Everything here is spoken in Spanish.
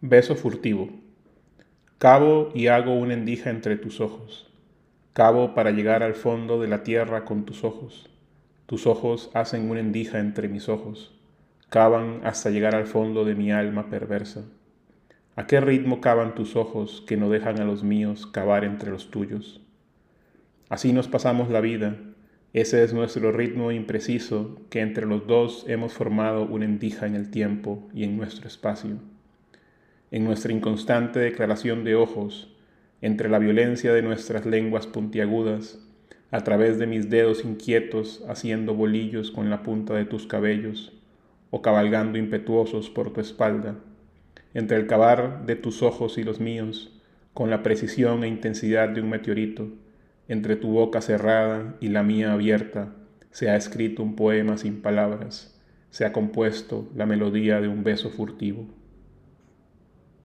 Beso furtivo. Cabo y hago una endija entre tus ojos. Cabo para llegar al fondo de la tierra con tus ojos. Tus ojos hacen una endija entre mis ojos. Cavan hasta llegar al fondo de mi alma perversa. ¿A qué ritmo cavan tus ojos que no dejan a los míos cavar entre los tuyos? Así nos pasamos la vida. Ese es nuestro ritmo impreciso que entre los dos hemos formado una endija en el tiempo y en nuestro espacio en nuestra inconstante declaración de ojos, entre la violencia de nuestras lenguas puntiagudas, a través de mis dedos inquietos haciendo bolillos con la punta de tus cabellos, o cabalgando impetuosos por tu espalda, entre el cavar de tus ojos y los míos, con la precisión e intensidad de un meteorito, entre tu boca cerrada y la mía abierta, se ha escrito un poema sin palabras, se ha compuesto la melodía de un beso furtivo.